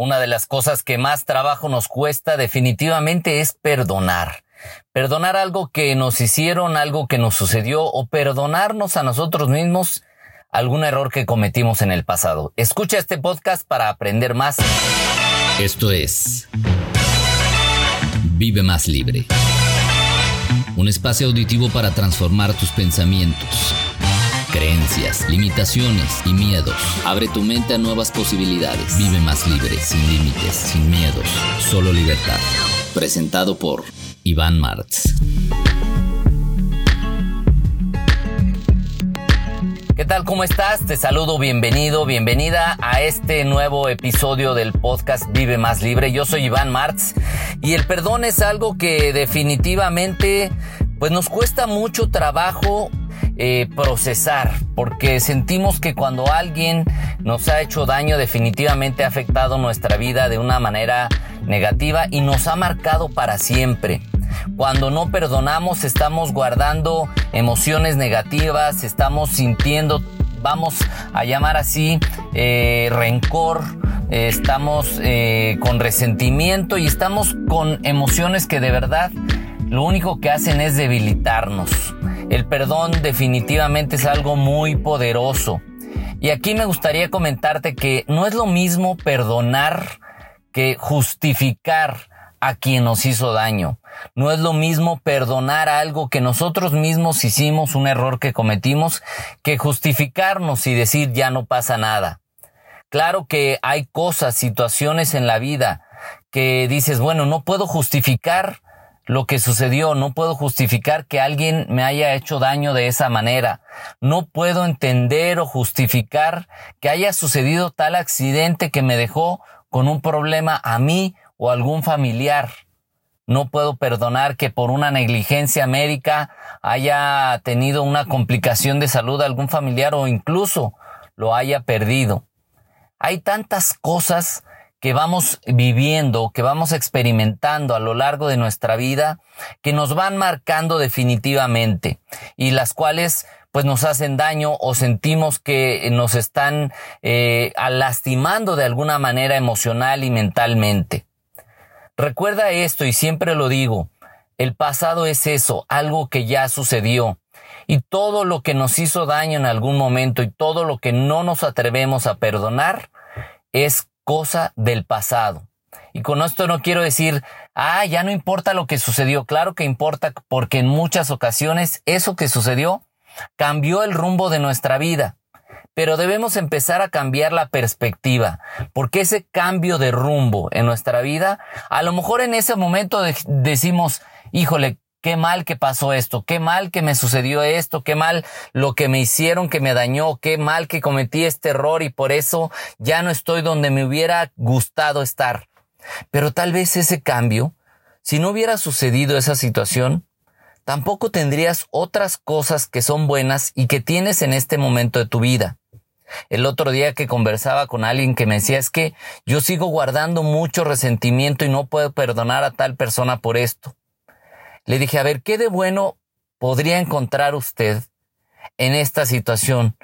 una de las cosas que más trabajo nos cuesta definitivamente es perdonar. Perdonar algo que nos hicieron, algo que nos sucedió o perdonarnos a nosotros mismos algún error que cometimos en el pasado. Escucha este podcast para aprender más. Esto es Vive más libre. Un espacio auditivo para transformar tus pensamientos creencias, limitaciones y miedos. Abre tu mente a nuevas posibilidades. Vive más libre, sin límites, sin miedos, solo libertad. Presentado por Iván Martz. ¿Qué tal? ¿Cómo estás? Te saludo, bienvenido, bienvenida a este nuevo episodio del podcast Vive Más Libre. Yo soy Iván Martz y el perdón es algo que definitivamente pues nos cuesta mucho trabajo eh, procesar, porque sentimos que cuando alguien nos ha hecho daño definitivamente ha afectado nuestra vida de una manera negativa y nos ha marcado para siempre. Cuando no perdonamos estamos guardando emociones negativas, estamos sintiendo, vamos a llamar así, eh, rencor, estamos eh, con resentimiento y estamos con emociones que de verdad lo único que hacen es debilitarnos. El perdón definitivamente es algo muy poderoso. Y aquí me gustaría comentarte que no es lo mismo perdonar que justificar a quien nos hizo daño. No es lo mismo perdonar algo que nosotros mismos hicimos, un error que cometimos, que justificarnos y decir ya no pasa nada. Claro que hay cosas, situaciones en la vida que dices, bueno, no puedo justificar lo que sucedió, no puedo justificar que alguien me haya hecho daño de esa manera, no puedo entender o justificar que haya sucedido tal accidente que me dejó con un problema a mí o algún familiar. No puedo perdonar que por una negligencia médica haya tenido una complicación de salud algún familiar o incluso lo haya perdido. Hay tantas cosas que vamos viviendo, que vamos experimentando a lo largo de nuestra vida, que nos van marcando definitivamente y las cuales pues nos hacen daño o sentimos que nos están eh, lastimando de alguna manera emocional y mentalmente. Recuerda esto y siempre lo digo, el pasado es eso, algo que ya sucedió. Y todo lo que nos hizo daño en algún momento y todo lo que no nos atrevemos a perdonar es cosa del pasado. Y con esto no quiero decir, ah, ya no importa lo que sucedió. Claro que importa porque en muchas ocasiones eso que sucedió cambió el rumbo de nuestra vida. Pero debemos empezar a cambiar la perspectiva, porque ese cambio de rumbo en nuestra vida, a lo mejor en ese momento decimos, híjole, qué mal que pasó esto, qué mal que me sucedió esto, qué mal lo que me hicieron que me dañó, qué mal que cometí este error y por eso ya no estoy donde me hubiera gustado estar. Pero tal vez ese cambio, si no hubiera sucedido esa situación, tampoco tendrías otras cosas que son buenas y que tienes en este momento de tu vida. El otro día que conversaba con alguien que me decía es que yo sigo guardando mucho resentimiento y no puedo perdonar a tal persona por esto. Le dije, a ver, ¿qué de bueno podría encontrar usted en esta situación?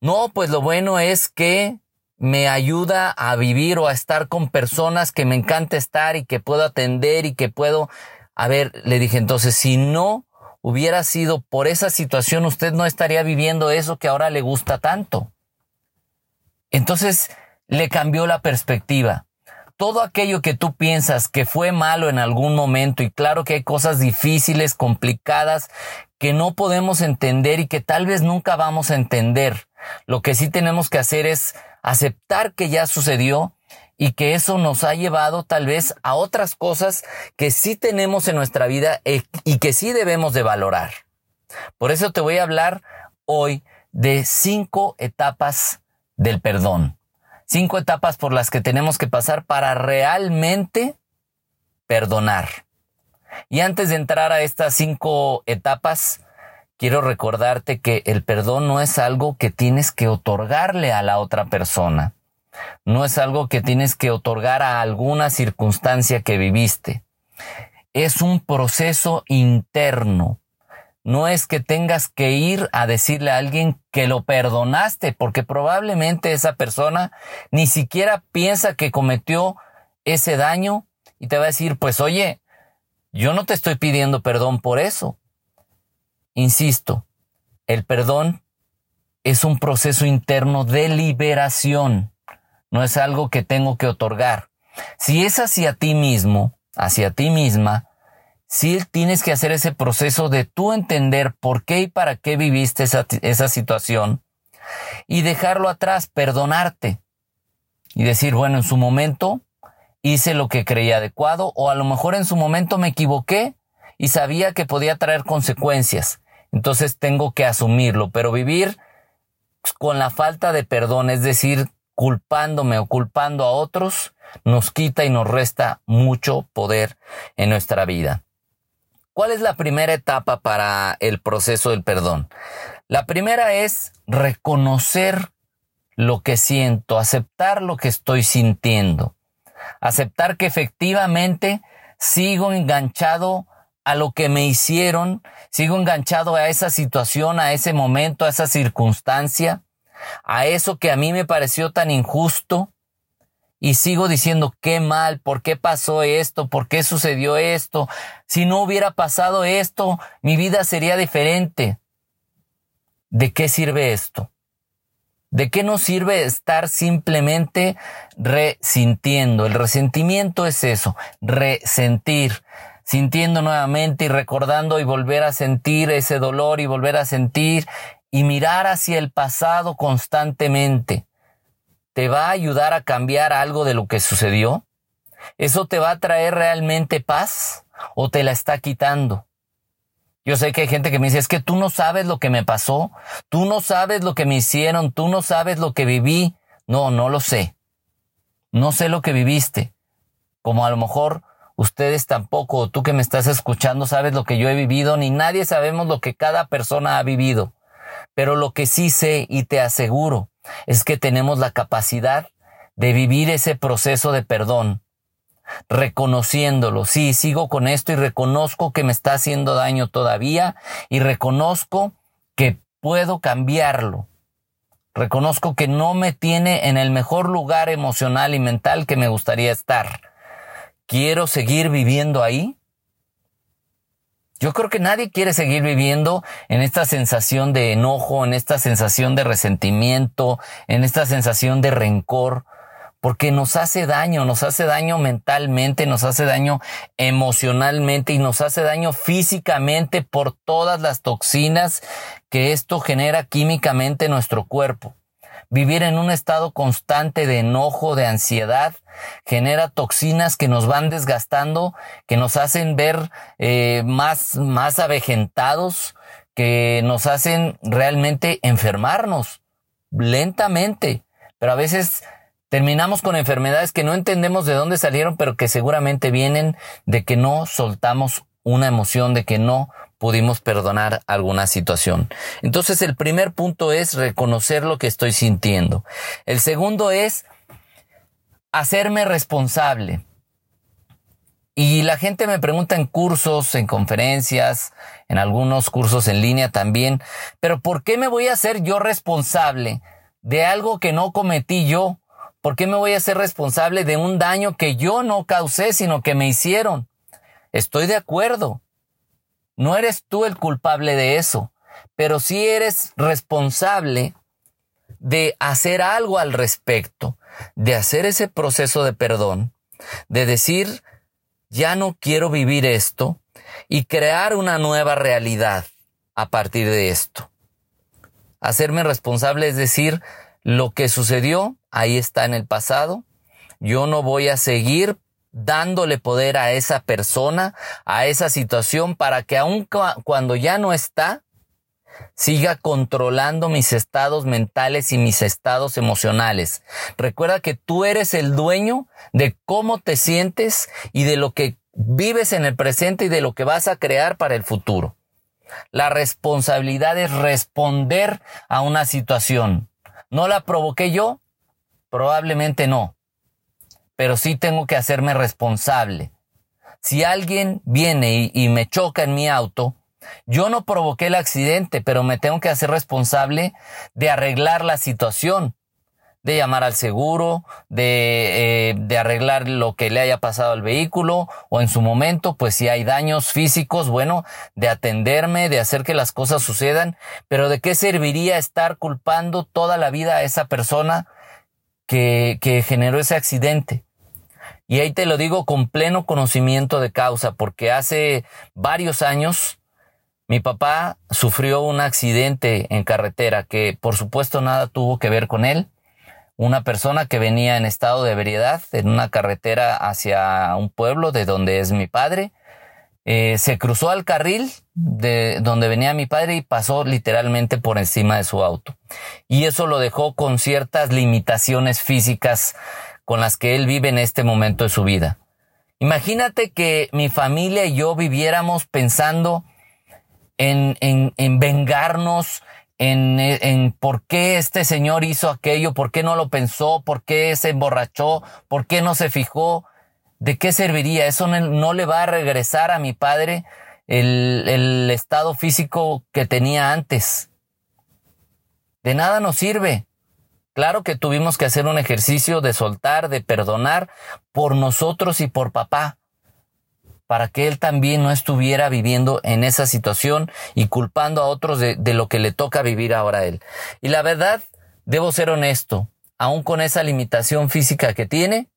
No, pues lo bueno es que me ayuda a vivir o a estar con personas que me encanta estar y que puedo atender y que puedo... A ver, le dije entonces, si no hubiera sido por esa situación, usted no estaría viviendo eso que ahora le gusta tanto. Entonces le cambió la perspectiva todo aquello que tú piensas que fue malo en algún momento, y claro que hay cosas difíciles, complicadas, que no podemos entender y que tal vez nunca vamos a entender. Lo que sí tenemos que hacer es aceptar que ya sucedió y que eso nos ha llevado tal vez a otras cosas que sí tenemos en nuestra vida e, y que sí debemos de valorar. Por eso te voy a hablar hoy de cinco etapas del perdón cinco etapas por las que tenemos que pasar para realmente perdonar. Y antes de entrar a estas cinco etapas, quiero recordarte que el perdón no es algo que tienes que otorgarle a la otra persona. No es algo que tienes que otorgar a alguna circunstancia que viviste. Es un proceso interno no es que tengas que ir a decirle a alguien que lo perdonaste, porque probablemente esa persona ni siquiera piensa que cometió ese daño y te va a decir, pues oye, yo no te estoy pidiendo perdón por eso. Insisto, el perdón es un proceso interno de liberación, no es algo que tengo que otorgar. Si es hacia ti mismo, hacia ti misma, sí tienes que hacer ese proceso de tú entender por qué y para qué viviste esa, esa situación y dejarlo atrás, perdonarte y decir, bueno, en su momento hice lo que creía adecuado o a lo mejor en su momento me equivoqué y sabía que podía traer consecuencias. Entonces tengo que asumirlo, pero vivir con la falta de perdón, es decir, culpándome o culpando a otros, nos quita y nos resta mucho poder en nuestra vida. ¿Cuál es la primera etapa para el proceso del perdón? La primera es reconocer lo que siento, aceptar lo que estoy sintiendo, aceptar que efectivamente sigo enganchado a lo que me hicieron, sigo enganchado a esa situación, a ese momento, a esa circunstancia, a eso que a mí me pareció tan injusto, y sigo diciendo qué mal, por qué pasó esto, por qué sucedió esto. Si no hubiera pasado esto, mi vida sería diferente. ¿De qué sirve esto? ¿De qué nos sirve estar simplemente resintiendo? El resentimiento es eso, resentir, sintiendo nuevamente y recordando y volver a sentir ese dolor y volver a sentir y mirar hacia el pasado constantemente. ¿Te va a ayudar a cambiar algo de lo que sucedió? ¿Eso te va a traer realmente paz o te la está quitando? Yo sé que hay gente que me dice, es que tú no sabes lo que me pasó, tú no sabes lo que me hicieron, tú no sabes lo que viví. No, no lo sé. No sé lo que viviste. Como a lo mejor ustedes tampoco, o tú que me estás escuchando, sabes lo que yo he vivido, ni nadie sabemos lo que cada persona ha vivido. Pero lo que sí sé y te aseguro es que tenemos la capacidad de vivir ese proceso de perdón, reconociéndolo. Sí, sigo con esto y reconozco que me está haciendo daño todavía y reconozco que puedo cambiarlo. Reconozco que no me tiene en el mejor lugar emocional y mental que me gustaría estar. ¿Quiero seguir viviendo ahí? Yo creo que nadie quiere seguir viviendo en esta sensación de enojo, en esta sensación de resentimiento, en esta sensación de rencor, porque nos hace daño, nos hace daño mentalmente, nos hace daño emocionalmente y nos hace daño físicamente por todas las toxinas que esto genera químicamente en nuestro cuerpo. Vivir en un estado constante de enojo, de ansiedad, genera toxinas que nos van desgastando, que nos hacen ver eh, más, más avejentados, que nos hacen realmente enfermarnos lentamente. Pero a veces terminamos con enfermedades que no entendemos de dónde salieron, pero que seguramente vienen de que no soltamos una emoción, de que no pudimos perdonar alguna situación. Entonces el primer punto es reconocer lo que estoy sintiendo. El segundo es hacerme responsable. Y la gente me pregunta en cursos, en conferencias, en algunos cursos en línea también, pero ¿por qué me voy a hacer yo responsable de algo que no cometí yo? ¿Por qué me voy a hacer responsable de un daño que yo no causé, sino que me hicieron? Estoy de acuerdo. No eres tú el culpable de eso, pero sí eres responsable de hacer algo al respecto, de hacer ese proceso de perdón, de decir, ya no quiero vivir esto y crear una nueva realidad a partir de esto. Hacerme responsable es decir, lo que sucedió, ahí está en el pasado, yo no voy a seguir dándole poder a esa persona, a esa situación, para que aun cuando ya no está, siga controlando mis estados mentales y mis estados emocionales. Recuerda que tú eres el dueño de cómo te sientes y de lo que vives en el presente y de lo que vas a crear para el futuro. La responsabilidad es responder a una situación. ¿No la provoqué yo? Probablemente no pero sí tengo que hacerme responsable. Si alguien viene y, me choca en mi auto, Yo no provoqué el accidente, pero me tengo que hacer responsable de arreglar la situación de llamar al seguro, de, eh, de, arreglar lo que le haya pasado al vehículo o en su momento, pues si hay daños físicos, bueno, de atenderme, de hacer que las cosas sucedan, pero ¿de qué serviría estar culpando toda la vida a esa persona que generó ese accidente? Y ahí te lo digo con pleno conocimiento de causa, porque hace varios años mi papá sufrió un accidente en carretera que por supuesto nada tuvo que ver con él una persona que venía en estado de ebriedad en una carretera hacia un pueblo de donde es mi padre. Eh, se cruzó al carril de donde venía mi padre y pasó literalmente por encima de su auto. Y eso lo dejó con ciertas limitaciones físicas con las que él vive en este momento de su vida. Imagínate que mi familia y yo viviéramos pensando en, en, en vengarnos, en, en, por qué este señor hizo aquello, por qué no lo pensó, por qué se emborrachó, por qué no se fijó, ¿de qué serviría? Eso no, le va a regresar a mi padre el, el estado físico que tenía antes. De nada nos sirve. Claro que tuvimos que hacer un ejercicio de soltar, de perdonar por nosotros y por papá para que él también no estuviera viviendo en esa situación y culpando a otros de, lo que le toca vivir ahora a él. Y la verdad, debo ser honesto, aún con esa limitación física que tiene,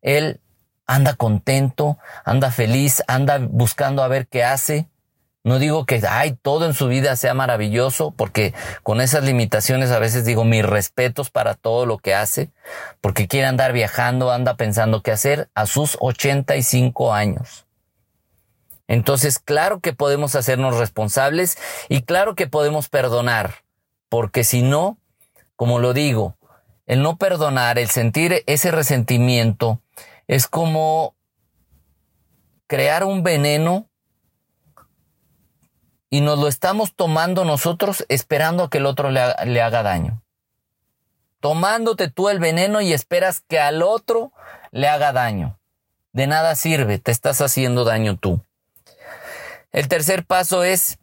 él anda contento, anda feliz, anda buscando a ver qué hace. No digo que, ay, todo en su vida sea maravilloso, porque con esas limitaciones a veces digo mis respetos para todo lo que hace, porque quiere andar viajando, anda pensando qué hacer a sus 85 años. Entonces, claro que podemos hacernos responsables y claro que podemos perdonar, porque si no, como lo digo, el no perdonar, el sentir ese resentimiento, es como crear un veneno y nos lo estamos tomando nosotros esperando a que el otro le, le haga daño. Tomándote tú el veneno y esperas que al otro le haga daño. De nada sirve, te estás haciendo daño tú. El tercer paso es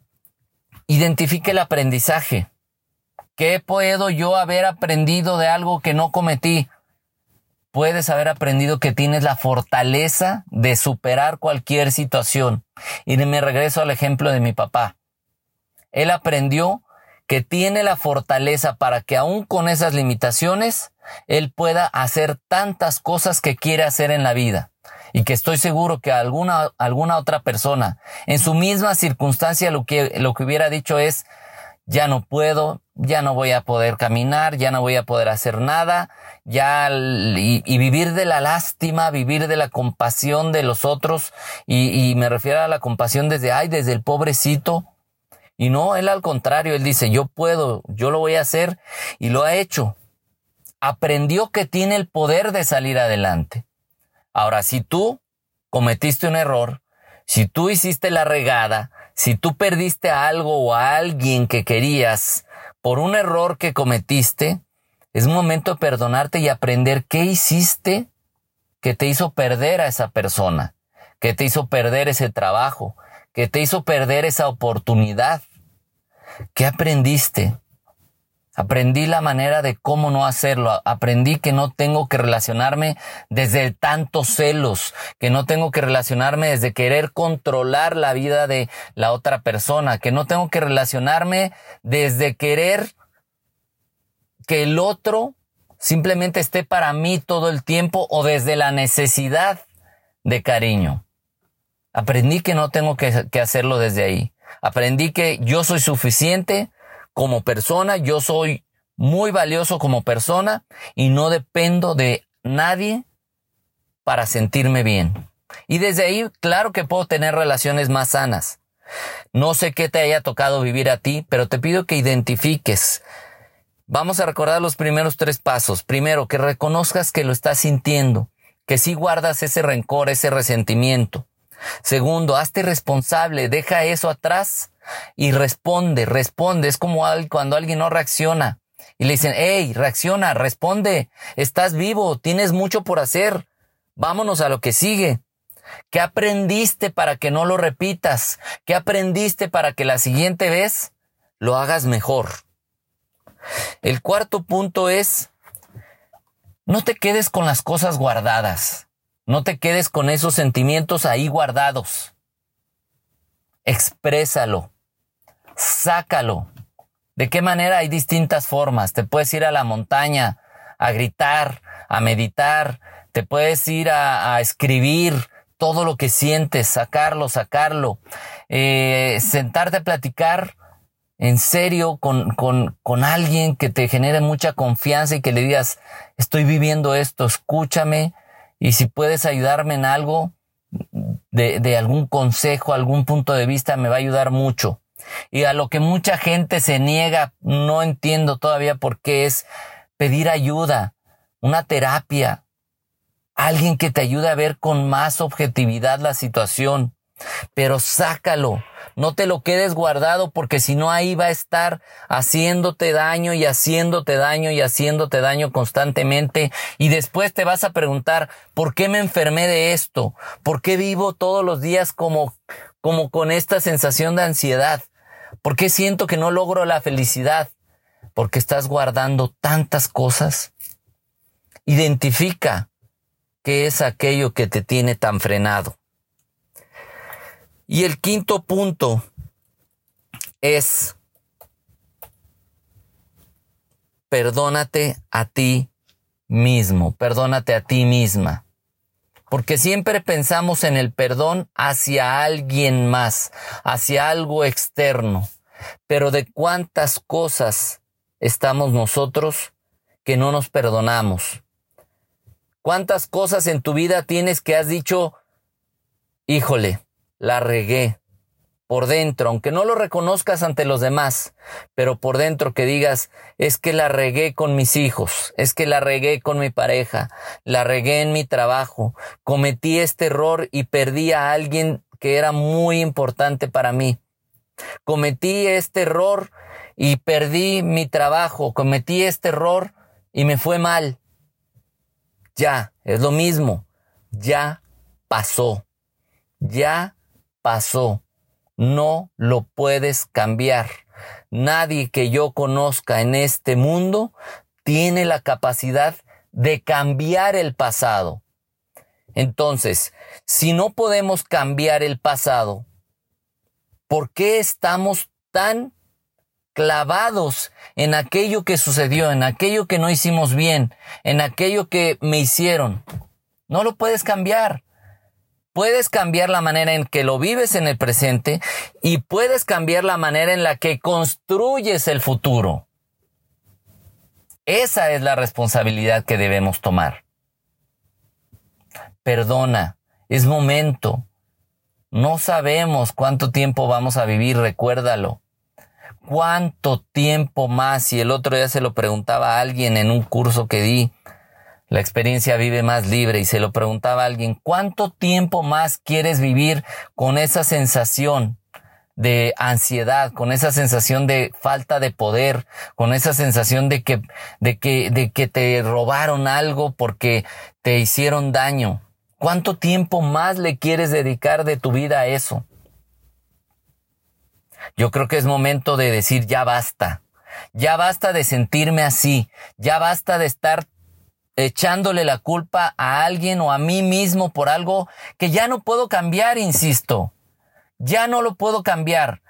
identifique el aprendizaje. ¿Qué puedo yo haber aprendido de algo que no cometí? Puedes haber aprendido que tienes la fortaleza de superar cualquier situación. Y me regreso al ejemplo de mi papá. Él aprendió que tiene la fortaleza para que aún con esas limitaciones, él pueda hacer tantas cosas que quiere hacer en la vida. Y que estoy seguro que alguna, alguna otra persona en su misma circunstancia lo que, lo que hubiera dicho es, ya no puedo, ya no voy a poder caminar, ya no voy a poder hacer nada, ya, y, vivir de la lástima, vivir de la compasión de los otros, y, y me refiero a la compasión desde, ay, desde el pobrecito, y no, él al contrario, él dice, yo puedo, yo lo voy a hacer, y lo ha hecho. Aprendió que tiene el poder de salir adelante. Ahora, si tú cometiste un error, si tú hiciste la regada, si tú perdiste algo o a alguien que querías por un error que cometiste, es momento de perdonarte y aprender qué hiciste que te hizo perder a esa persona, que te hizo perder ese trabajo, que te hizo perder esa oportunidad. ¿Qué aprendiste? Aprendí la manera de cómo no hacerlo. Aprendí que no tengo que relacionarme desde tantos celos, que no tengo que relacionarme desde querer controlar la vida de la otra persona, que no tengo que relacionarme desde querer que el otro simplemente esté para mí todo el tiempo o desde la necesidad de cariño. Aprendí que no tengo que, que hacerlo desde ahí. Aprendí que yo soy suficiente como persona, yo soy muy valioso como persona y no dependo de nadie para sentirme bien. Y desde ahí, claro que puedo tener relaciones más sanas. No sé qué te haya tocado vivir a ti, pero te pido que identifiques. Vamos a recordar los primeros tres pasos. Primero, que reconozcas que lo estás sintiendo, que si guardas ese rencor, ese resentimiento. Segundo, hazte responsable, deja eso atrás y responde, responde. Es como cuando alguien no reacciona y le dicen, hey, reacciona, responde, estás vivo, tienes mucho por hacer, vámonos a lo que sigue. ¿Qué aprendiste para que no lo repitas? ¿Qué aprendiste para que la siguiente vez lo hagas mejor? El cuarto punto es, no te quedes con las cosas guardadas. No te quedes con esos sentimientos ahí guardados. Exprésalo. Sácalo. ¿De qué manera? Hay distintas formas. Te puedes ir a la montaña a gritar, a meditar. Te puedes ir a, escribir todo lo que sientes, sacarlo, sacarlo. Eh, sentarte a platicar en serio con, con, con alguien que te genere mucha confianza y que le digas, estoy viviendo esto, escúchame y si puedes ayudarme en algo, de, de, algún consejo, algún punto de vista, me va a ayudar mucho. Y a lo que mucha gente se niega, no entiendo todavía por qué es pedir ayuda, una terapia, alguien que te ayude a ver con más objetividad la situación. Pero sácalo, no te lo quedes guardado porque si no ahí va a estar haciéndote daño y haciéndote daño y haciéndote daño constantemente y después te vas a preguntar, ¿por qué me enfermé de esto? ¿Por qué vivo todos los días como, como con esta sensación de ansiedad? ¿Por qué siento que no logro la felicidad? Porque estás guardando tantas cosas. Identifica qué es aquello que te tiene tan frenado. Y el quinto punto es, perdónate a ti mismo, perdónate a ti misma. Porque siempre pensamos en el perdón hacia alguien más, hacia algo externo. Pero de cuántas cosas estamos nosotros que no nos perdonamos. ¿Cuántas cosas en tu vida tienes que has dicho, híjole, la regué. Por dentro, aunque no lo reconozcas ante los demás, pero por dentro que digas, es que la regué con mis hijos, es que la regué con mi pareja, la regué en mi trabajo, cometí este error y perdí a alguien que era muy importante para mí. Cometí este error y perdí mi trabajo, cometí este error y me fue mal. Ya, es lo mismo, ya pasó, ya pasó. No lo puedes cambiar. Nadie que yo conozca en este mundo tiene la capacidad de cambiar el pasado. Entonces, si no podemos cambiar el pasado, ¿por qué estamos tan clavados en aquello que sucedió, en aquello que no hicimos bien, en aquello que me hicieron? No lo puedes cambiar. Puedes cambiar la manera en que lo vives en el presente y puedes cambiar la manera en la que construyes el futuro. Esa es la responsabilidad que debemos tomar. Perdona, es momento. No sabemos cuánto tiempo vamos a vivir, recuérdalo. ¿Cuánto tiempo más? Y el otro día se lo preguntaba a alguien en un curso que di. La experiencia vive más libre y se lo preguntaba alguien, ¿cuánto tiempo más quieres vivir con esa sensación de ansiedad, con esa sensación de falta de poder, con esa sensación de que, de que, de que te robaron algo porque te hicieron daño? ¿Cuánto tiempo más le quieres dedicar de tu vida a eso? Yo creo que es momento de decir ya basta. Ya basta de sentirme así. Ya basta de estar echándole la culpa a alguien o a mí mismo por algo que ya no puedo cambiar, insisto. Ya no lo puedo cambiar.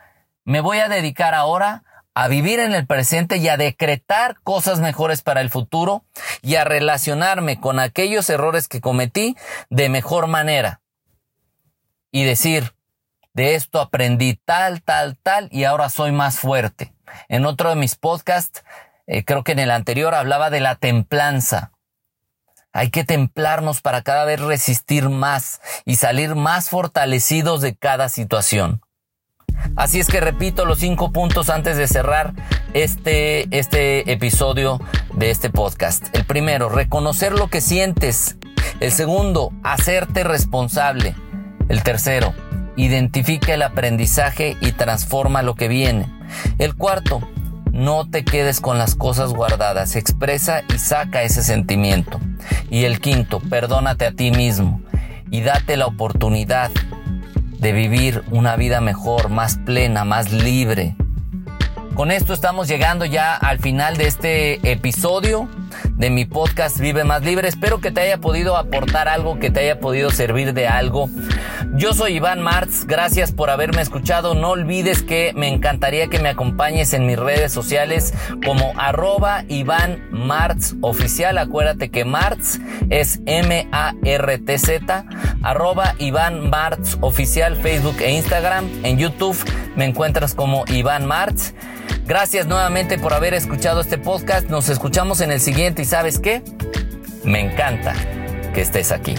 Me voy a dedicar ahora a vivir en el presente y a decretar cosas mejores para el futuro y a relacionarme con aquellos errores que cometí de mejor manera. Y decir, de esto aprendí tal, tal, tal y ahora soy más fuerte. En otro de mis podcasts, eh, creo que en el anterior hablaba de la templanza. Hay que templarnos para cada vez resistir más y salir más fortalecidos de cada situación. Así es que repito los cinco puntos antes de cerrar este, este episodio de este podcast. El primero, reconocer lo que sientes. El segundo, hacerte responsable. El tercero, identifica el aprendizaje y transforma lo que viene. El cuarto, no te quedes con las cosas guardadas, expresa y saca ese sentimiento. Y el quinto, perdónate a ti mismo. y date la oportunidad de vivir una vida mejor, más plena, más libre. Con esto estamos llegando ya al final de este episodio de mi podcast Vive Más Libre. Espero que te haya podido aportar algo, que te haya podido servir de algo. Yo soy Iván Martz, gracias por haberme escuchado. No olvides que me encantaría que me acompañes en mis redes sociales como arroba Iván Martz oficial. Acuérdate que Martz es M-A-R-T-Z, arroba Iván Martz oficial, Facebook e Instagram. En YouTube me encuentras como Iván Martz. Gracias nuevamente por haber escuchado este podcast. Nos escuchamos en el siguiente y sabes qué? Me encanta que estés aquí.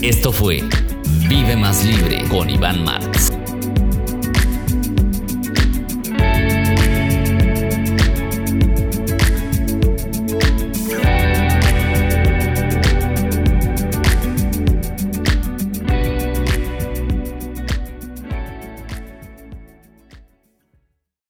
Esto fue Vive más libre con Iván Marx.